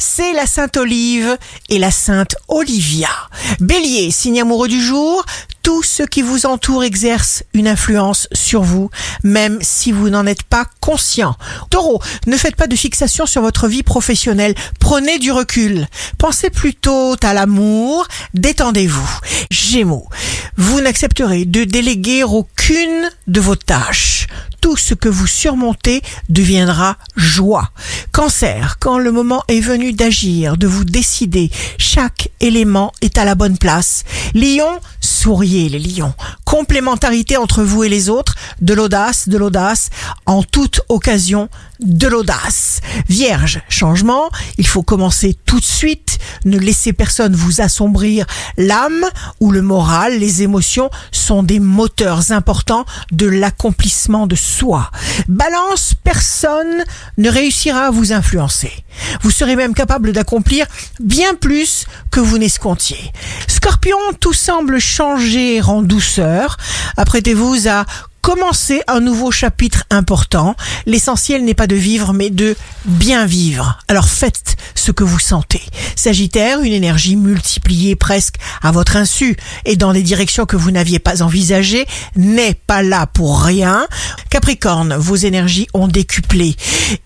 c'est la Sainte Olive et la Sainte Olivia. Bélier, signe amoureux du jour, tout ce qui vous entoure exerce une influence sur vous, même si vous n'en êtes pas conscient. Taureau, ne faites pas de fixation sur votre vie professionnelle, prenez du recul. Pensez plutôt à l'amour, détendez-vous. Gémeaux, vous n'accepterez de déléguer aucune de vos tâches tout ce que vous surmontez deviendra joie. Cancer, quand le moment est venu d'agir, de vous décider, chaque élément est à la bonne place. Lion, souriez les lions. Complémentarité entre vous et les autres, de l'audace, de l'audace, en toute occasion, de l'audace. Vierge, changement, il faut commencer tout de suite, ne laissez personne vous assombrir l'âme ou le moral, les émotions sont des moteurs importants de l'accomplissement de soi. Balance, personne ne réussira à vous influencer. Vous serez même capable d'accomplir bien plus que vous n'escomptiez. Scorpion, tout semble changer en douceur. Apprêtez-vous à commencer un nouveau chapitre important. L'essentiel n'est pas de vivre, mais de bien vivre. Alors faites ce que vous sentez. Sagittaire, une énergie multipliée presque à votre insu et dans des directions que vous n'aviez pas envisagées, n'est pas là pour rien. Capricorne, vos énergies ont décuplé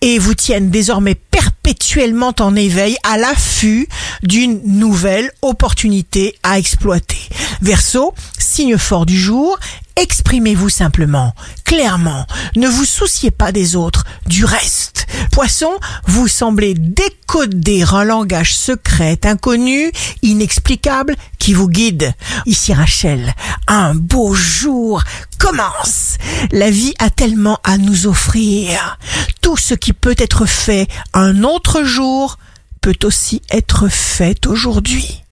et vous tiennent désormais perpétuellement en éveil à l'affût d'une nouvelle opportunité à exploiter. Verseau, signe fort du jour, exprimez-vous simplement, clairement, ne vous souciez pas des autres, du reste. Poisson, vous semblez décoder un langage secret, inconnu, inexplicable, qui vous guide. Ici Rachel, un beau jour commence. La vie a tellement à nous offrir. Tout ce qui peut être fait un autre jour peut aussi être fait aujourd'hui.